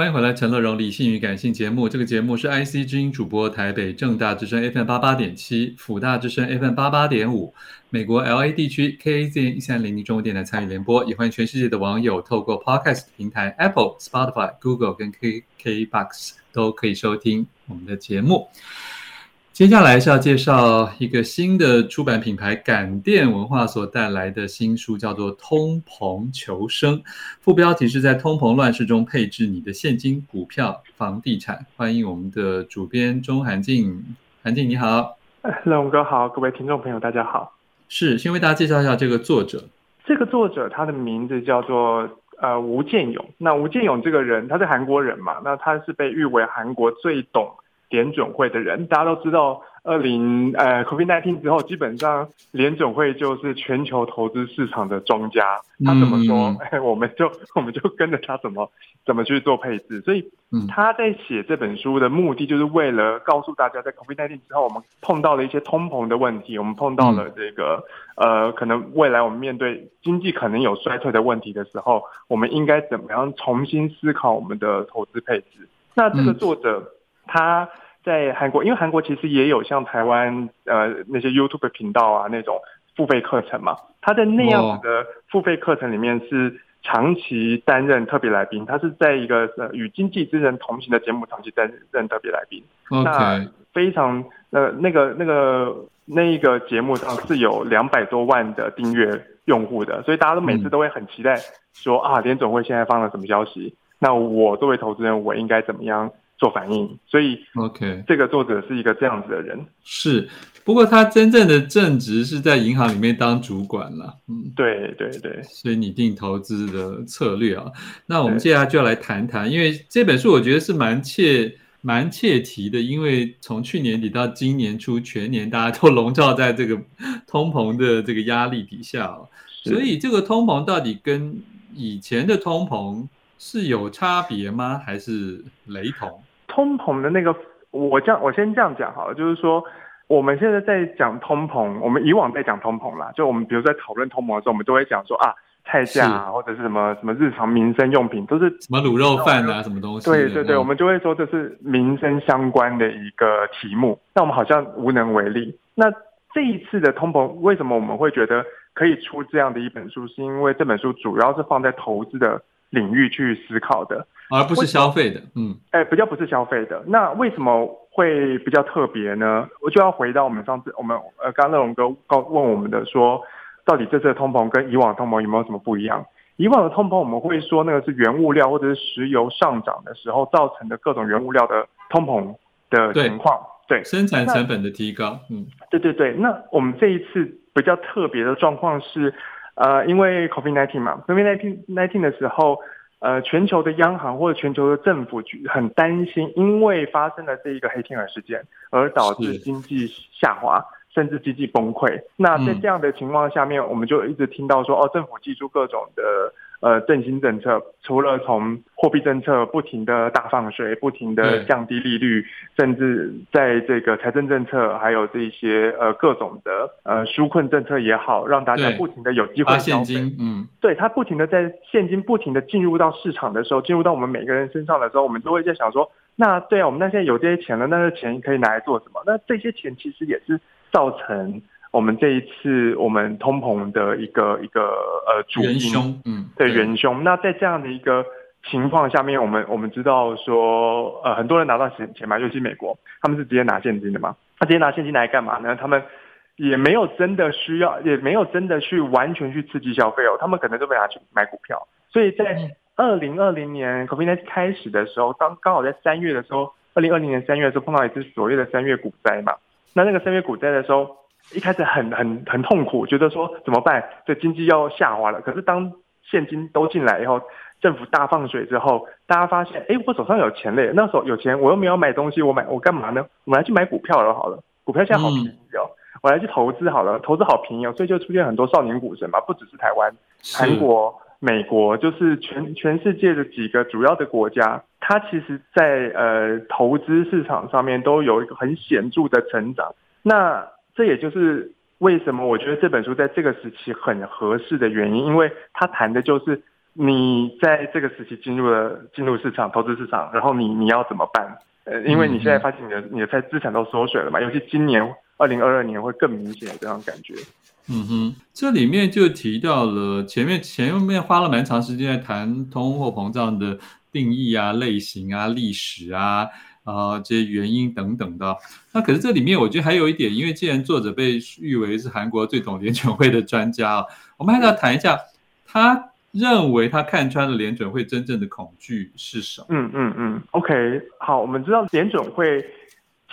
欢迎回来，陈乐融理性与感性节目。这个节目是 IC 之音主播，台北正大之声 FM 八八点七，辅大之声 FM 八八点五，美国 LA 地区 KAZN 一三零零中文电台参与联播。也欢迎全世界的网友透过 Podcast 平台 Apple、Spotify、Google 跟 KKBox 都可以收听我们的节目。接下来是要介绍一个新的出版品牌感电文化所带来的新书，叫做《通膨求生》，副标题是在通膨乱世中配置你的现金、股票、房地产。欢迎我们的主编钟韩静，韩静你好，乐融哥好，各位听众朋友大家好。是，先为大家介绍一下这个作者。这个作者他的名字叫做呃吴建勇。那吴建勇这个人，他是韩国人嘛？那他是被誉为韩国最懂。联准会的人，大家都知道，二零呃，COVID-19 之后，基本上联准会就是全球投资市场的庄家，他怎么说，嗯、我们就 我们就跟着他怎么怎么去做配置。所以他在写这本书的目的，就是为了告诉大家，在 COVID-19 之后，我们碰到了一些通膨的问题，我们碰到了这个呃，可能未来我们面对经济可能有衰退的问题的时候，我们应该怎么样重新思考我们的投资配置。那这个作者。嗯他在韩国，因为韩国其实也有像台湾呃那些 YouTube 频道啊那种付费课程嘛。他在那样子的付费课程里面是长期担任特别来宾，他是在一个呃与经济之人同行的节目长期担任特别来宾。那非常呃那个那个那一个节目上是有两百多万的订阅用户的，所以大家都每次都会很期待说、嗯、啊联总会现在放了什么消息，那我作为投资人我应该怎么样？做反应，所以 OK，这个作者是一个这样子的人。是，不过他真正的正职是在银行里面当主管了。嗯，对对对，所以拟定投资的策略啊。那我们接下来就要来谈谈，因为这本书我觉得是蛮切蛮切题的，因为从去年底到今年初，全年大家都笼罩在这个通膨的这个压力底下哦，所以这个通膨到底跟以前的通膨是有差别吗？还是雷同？通膨的那个，我这样，我先这样讲好了，就是说，我们现在在讲通膨，我们以往在讲通膨啦，就我们比如在讨论通膨的时候，我们都会讲说啊，菜价啊，或者是什么什么日常民生用品，都是什么卤肉饭啊，什么东西？对对对，我们就会说这是民生相关的一个题目，但我们好像无能为力。那这一次的通膨，为什么我们会觉得可以出这样的一本书？是因为这本书主要是放在投资的领域去思考的。而不是消费的，嗯，哎，比较不是消费的。那为什么会比较特别呢？我就要回到我们上次，我们呃，刚刚乐融哥告问我们的说，到底这次的通膨跟以往的通膨有没有什么不一样？以往的通膨我们会说那个是原物料或者是石油上涨的时候造成的各种原物料的通膨的情况，对，对，生产成本的提高，嗯，对对对。那我们这一次比较特别的状况是，呃，因为 COVID-19 嘛，COVID-19 19的时候。呃，全球的央行或者全球的政府很担心，因为发生了这一个黑天鹅事件，而导致经济下滑，甚至经济崩溃。那在这样的情况下面，嗯，我们就一直听到说，哦，政府祭出各种的。呃，振兴政策除了从货币政策不停的大放水，不停的降低利率，甚至在这个财政政策，还有这些呃各种的呃纾困政策也好，让大家不停的有机会消费。嗯，对，它不停的在现金不停的进入到市场的时候，进入到我们每个人身上的时候，我们都会在想说，那对啊，我们那现在有这些钱了，那这钱可以拿来做什么？那这些钱其实也是造成。我们这一次我们通膨的一个一个呃主因，嗯，对，元凶。那在这样的一个情况下面，我们我们知道说，呃，很多人拿到钱钱嘛，尤其美国，他们是直接拿现金的嘛。他直接拿现金来干嘛呢？他们也没有真的需要，也没有真的去完全去刺激消费哦。他们可能都会拿去买股票。所以在二零二零年 COVID 开始的时候，当刚好在三月的时候，二零二零年三月的时候碰到一次所谓的三月股灾嘛。那那个三月股灾的时候。一开始很很很痛苦，觉得说怎么办？这经济要下滑了。可是当现金都进来以后，政府大放水之后，大家发现，哎，我手上有钱嘞。那时候有钱，我又没有买东西，我买我干嘛呢？我来去买股票了好了，股票现在好便宜哦。嗯、我来去投资好了，投资好便宜哦。所以就出现很多少年股神嘛，不只是台湾、韩国、美国，就是全全世界的几个主要的国家，它其实在呃投资市场上面都有一个很显著的成长。那这也就是为什么我觉得这本书在这个时期很合适的原因，因为它谈的就是你在这个时期进入了进入市场投资市场，然后你你要怎么办？呃，因为你现在发现你的你的资资产都缩水了嘛，尤其今年二零二二年会更明显的这样感觉。嗯哼，这里面就提到了前面前面花了蛮长时间在谈通货膨胀的定义啊、类型啊、历史啊。啊、呃，这些原因等等的，那可是这里面我觉得还有一点，因为既然作者被誉为是韩国最懂联准会的专家啊，我们还是要谈一下，他认为他看穿了联准会真正的恐惧是什么？嗯嗯嗯，OK，好，我们知道联准会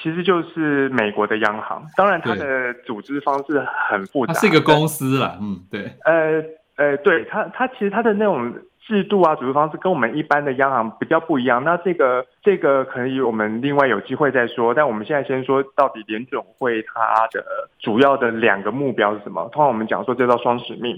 其实就是美国的央行，当然它的组织方式很复杂，它是一个公司啦，嗯，对，呃呃，对它它其实它的那种。制度啊，组织方式跟我们一般的央行比较不一样。那这个这个可以我们另外有机会再说。但我们现在先说到底联准会它的主要的两个目标是什么？通常我们讲说这叫双使命。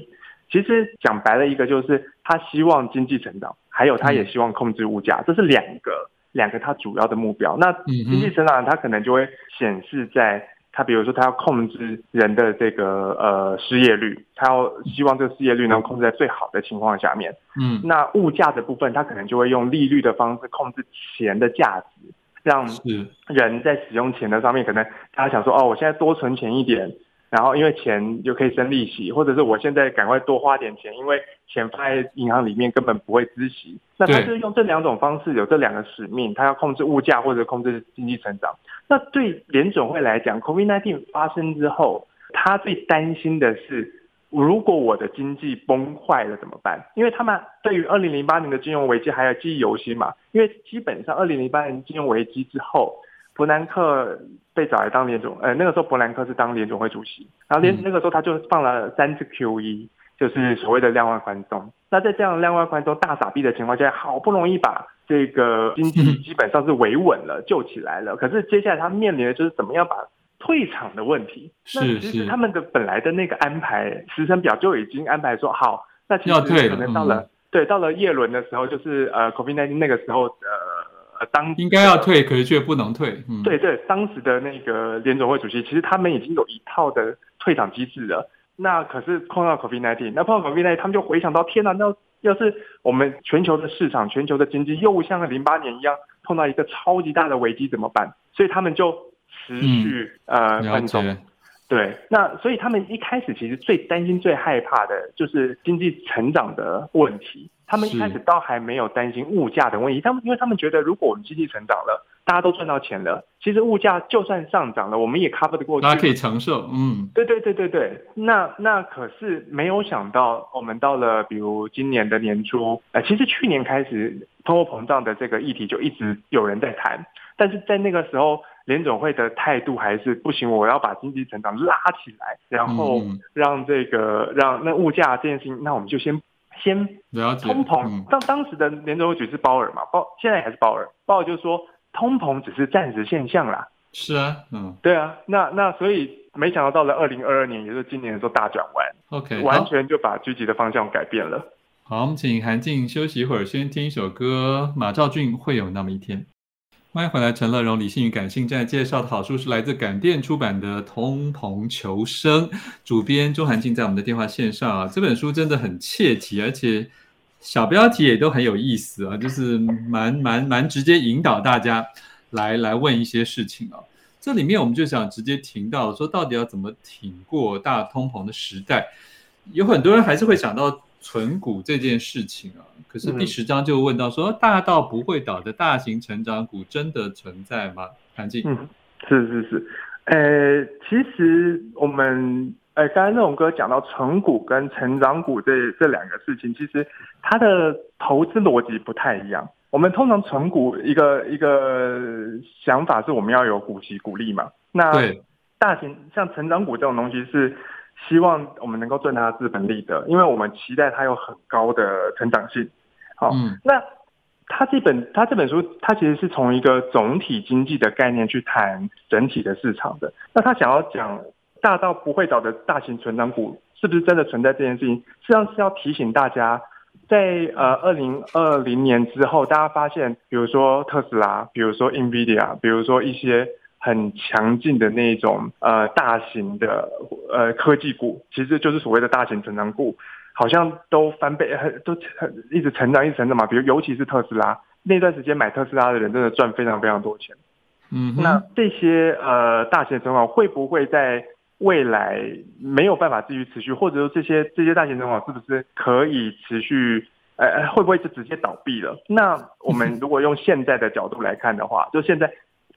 其实讲白了一个就是他希望经济成长，还有他也希望控制物价，这是两个两个他主要的目标。那经济成长它可能就会显示在。他比如说，他要控制人的这个呃失业率，他要希望这个失业率能控制在最好的情况下面。嗯，那物价的部分，他可能就会用利率的方式控制钱的价值，让人在使用钱的上面，可能他想说，哦，我现在多存钱一点。然后因为钱就可以生利息，或者是我现在赶快多花点钱，因为钱放在银行里面根本不会孳息。那他就是用这两种方式，有这两个使命，他要控制物价或者控制经济成长。那对联总会来讲，COVID-19 发生之后，他最担心的是，如果我的经济崩坏了怎么办？因为他们对于二零零八年的金融危机还有记忆犹新嘛。因为基本上二零零八年金融危机之后。伯南克被找来当联总，呃，那个时候伯南克是当联总会主席，然后联那个时候他就放了三次 QE，就是所谓的量化宽松。那在这样量化宽松大傻逼的情况下，好不容易把这个经济 基本上是维稳了，救起来了。可是接下来他面临的就是怎么样把退场的问题。那其实他们的本来的那个安排时程表就已经安排说好，那其实可能到了对到了叶伦的时候，就是呃 COVID-19 那个时候呃。呃，当应该要退，可是却不能退。嗯，对对，当时的那个联总会主席，其实他们已经有一套的退场机制了。那可是碰到 COVID-19，那碰到 COVID-19，他们就回想到，天哪，那要是我们全球的市场、全球的经济又像零八年一样碰到一个超级大的危机怎么办？所以他们就持续、嗯、呃跟踪。对，那所以他们一开始其实最担心、最害怕的就是经济成长的问题。他们一开始倒还没有担心物价的问题，他们因为他们觉得，如果我们经济成长了，大家都赚到钱了，其实物价就算上涨了，我们也 cover 得过去，大家可以承受。嗯，对对对对对。那那可是没有想到，我们到了比如今年的年初，呃，其实去年开始通货膨胀的这个议题就一直有人在谈，但是在那个时候，联总会的态度还是不行，我要把经济成长拉起来，然后让这个让那物价这件事情，那我们就先。先通膨，当当时的联储局是鲍尔嘛，鲍现在还是鲍尔，鲍尔就说通膨只是暂时现象啦。是啊，嗯，对啊，那那所以没想到到了二零二二年，也就是今年的时候大转弯，OK，完全就把聚集的方向改变了。好，我们请韩静休息一会儿，先听一首歌，马兆俊会有那么一天。欢迎回来，陈乐荣理性与感性在介绍的好书是来自感电出版的《通膨求生》，主编钟涵静在我们的电话线上啊。这本书真的很切题，而且小标题也都很有意思啊，就是蛮蛮蛮直接引导大家来来问一些事情啊。这里面我们就想直接听到说，到底要怎么挺过大通膨的时代？有很多人还是会想到。存股这件事情啊，可是第十章就问到说，大到不会倒的大型成长股真的存在吗？韩静，嗯，是是是，呃，其实我们呃，刚才那种哥讲到存股跟成长股这这两个事情，其实它的投资逻辑不太一样。我们通常存股一个一个想法是我们要有股息股利嘛，那大型像成长股这种东西是。希望我们能够赚它的资本利得，因为我们期待它有很高的成长性。好，嗯、那他这本他这本书，他其实是从一个总体经济的概念去谈整体的市场的。那他想要讲大到不会倒的大型成长股是不是真的存在这件事情？实际上是要提醒大家，在呃二零二零年之后，大家发现，比如说特斯拉，比如说 NVIDIA，比如说一些。很强劲的那种呃大型的呃科技股，其实就是所谓的大型成长股。好像都翻倍，很都很一直成长，一直成长嘛。比如尤其是特斯拉那段时间买特斯拉的人，真的赚非常非常多钱。嗯，那这些呃大型存款会不会在未来没有办法继续持续，或者说这些这些大型存款是不是可以持续？呃，会不会就直接倒闭了？那我们如果用现在的角度来看的话，就现在，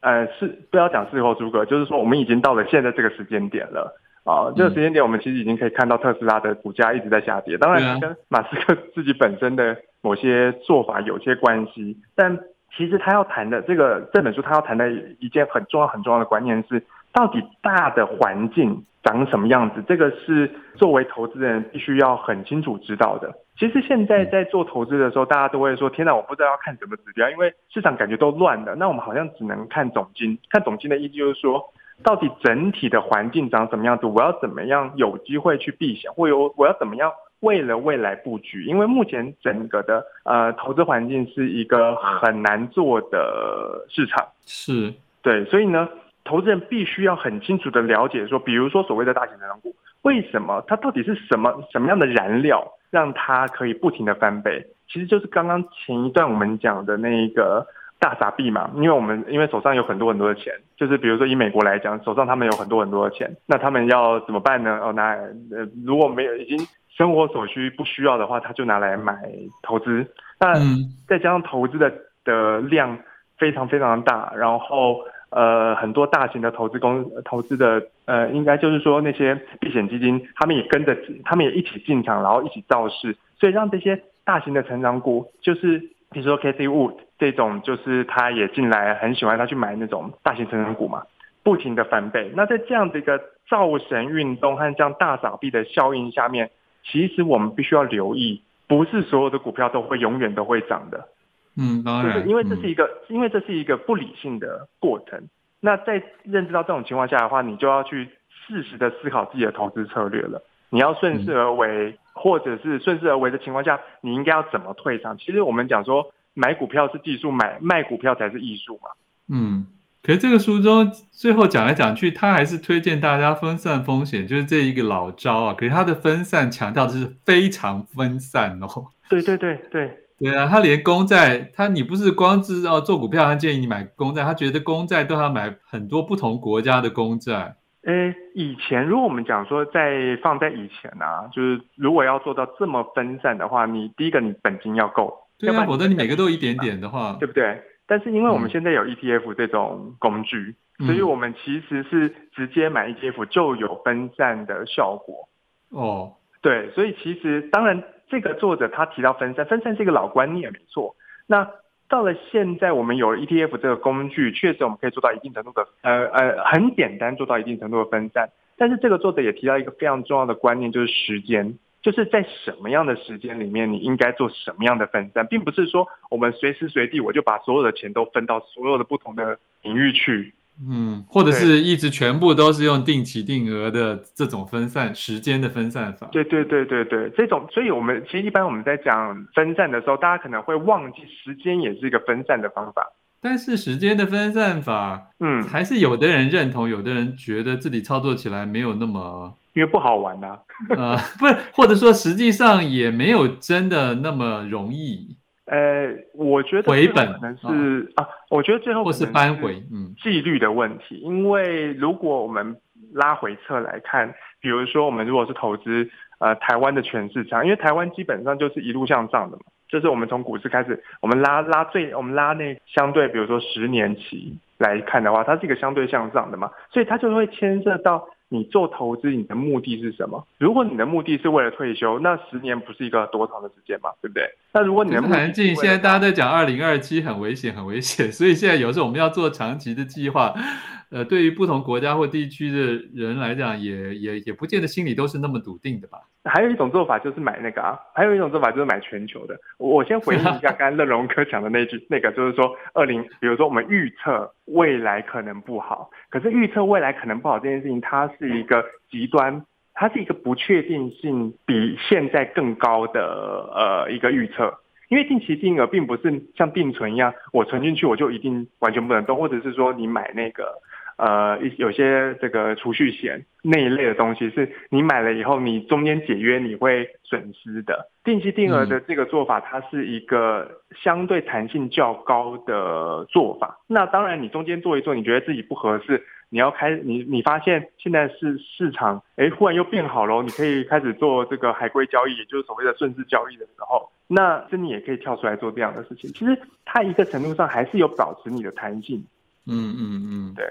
呃，是不要讲事后诸葛，就是说我们已经到了现在这个时间点了啊、呃。这个时间点，我们其实已经可以看到特斯拉的股价一直在下跌。当然，跟马斯克自己本身的某些做法有些关系，但其实他要谈的这个这本书，他要谈的一件很重要很重要的观念是，到底大的环境长什么样子？这个是作为投资人必须要很清楚知道的。其实现在在做投资的时候，大家都会说：“天哪，我不知道要看什么指标，因为市场感觉都乱了。”那我们好像只能看总金，看总金的意思就是说，到底整体的环境长什么样子？我要怎么样有机会去避险，或有我要怎么样为了未来布局？因为目前整个的呃投资环境是一个很难做的市场，是对，所以呢。投资人必须要很清楚的了解说，比如说所谓的大型成长股，为什么它到底是什么什么样的燃料，让它可以不停的翻倍？其实就是刚刚前一段我们讲的那个大傻币嘛，因为我们因为手上有很多很多的钱，就是比如说以美国来讲，手上他们有很多很多的钱，那他们要怎么办呢？哦，拿呃如果没有已经生活所需不需要的话，他就拿来买投资，那再加上投资的的量非常非常大，然后。呃，很多大型的投资公投资的，呃，应该就是说那些避险基金，他们也跟着，他们也一起进场，然后一起造势，所以让这些大型的成长股，就是比如说 Cathie Wood 这种，就是他也进来，很喜欢他去买那种大型成长股嘛，不停的翻倍。那在这样的一个造神运动和这样大撒币的效应下面，其实我们必须要留意，不是所有的股票都会永远都会涨的。嗯，当然，就是因为这是一个，嗯、因为这是一个不理性的过程。那在认知到这种情况下的话，你就要去适时的思考自己的投资策略了。你要顺势而为，嗯、或者是顺势而为的情况下，你应该要怎么退场？其实我们讲说，买股票是技术，买卖股票才是艺术嘛。嗯，可是这个书中最后讲来讲去，他还是推荐大家分散风险，就是这一个老招啊。可是他的分散强调的是非常分散哦。对对对对。对啊，他连公债，他你不是光知道做股票，他建议你买公债，他觉得公债都要买很多不同国家的公债。诶，以前如果我们讲说在放在以前啊，就是如果要做到这么分散的话，你第一个你本金要够，对啊，否则你每个都一点点的话，对不对？但是因为我们现在有 ETF 这种工具，嗯、所以我们其实是直接买 ETF 就有分散的效果。哦，对，所以其实当然。这个作者他提到分散，分散是一个老观念，没错。那到了现在，我们有 ETF 这个工具，确实我们可以做到一定程度的，呃呃，很简单做到一定程度的分散。但是这个作者也提到一个非常重要的观念，就是时间，就是在什么样的时间里面，你应该做什么样的分散，并不是说我们随时随地我就把所有的钱都分到所有的不同的领域去。嗯，或者是一直全部都是用定期定额的这种分散时间的分散法。对对对对对，这种，所以我们其实一般我们在讲分散的时候，大家可能会忘记时间也是一个分散的方法。但是时间的分散法，嗯，还是有的人认同，有的人觉得自己操作起来没有那么，因为不好玩呐、啊。呃，不是，或者说实际上也没有真的那么容易。呃，我觉得回本可能是啊，我觉得最后或是扳回，嗯，纪律的问题。因为如果我们拉回侧来看，比如说我们如果是投资呃台湾的全市场，因为台湾基本上就是一路向上的嘛，就是我们从股市开始，我们拉拉最，我们拉那相对，比如说十年期来看的话，它是一个相对向上的嘛，所以它就会牵涉到。你做投资，你的目的是什么？如果你的目的是为了退休，那十年不是一个多长的时间嘛，对不对？那如果你的目的环境现在大家在讲二零二七很危险，很危险，所以现在有时候我们要做长期的计划。呃，对于不同国家或地区的人来讲，也也也不见得心里都是那么笃定的吧。还有一种做法就是买那个啊，还有一种做法就是买全球的。我先回应一下 刚刚乐融哥讲的那句，那个就是说二零，比如说我们预测未来可能不好，可是预测未来可能不好这件事情，它是一个极端，它是一个不确定性比现在更高的呃一个预测。因为定期定额并不是像定存一样，我存进去我就一定完全不能动，或者是说你买那个。呃，一有些这个储蓄险那一类的东西，是你买了以后，你中间解约你会损失的。定期定额的这个做法，它是一个相对弹性较高的做法。那当然，你中间做一做，你觉得自己不合适，你要开你你发现现在是市场，哎，忽然又变好了，你可以开始做这个海归交易，也就是所谓的顺势交易的时候，那这你也可以跳出来做这样的事情。其实它一个程度上还是有保持你的弹性。嗯嗯嗯，对。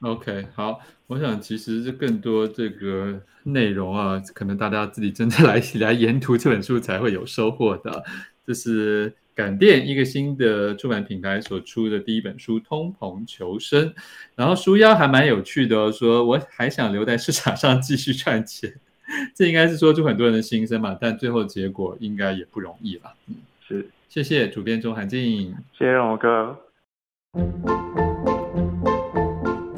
OK，好，我想其实这更多这个内容啊，可能大家自己真的 来来研读这本书才会有收获的。这是感电一个新的出版品牌所出的第一本书《通膨求生》，然后书腰还蛮有趣的哦，说我还想留在市场上继续赚钱，这应该是说出很多人的心声嘛，但最后结果应该也不容易了。嗯，是，谢谢主编钟涵静，谢谢荣哥。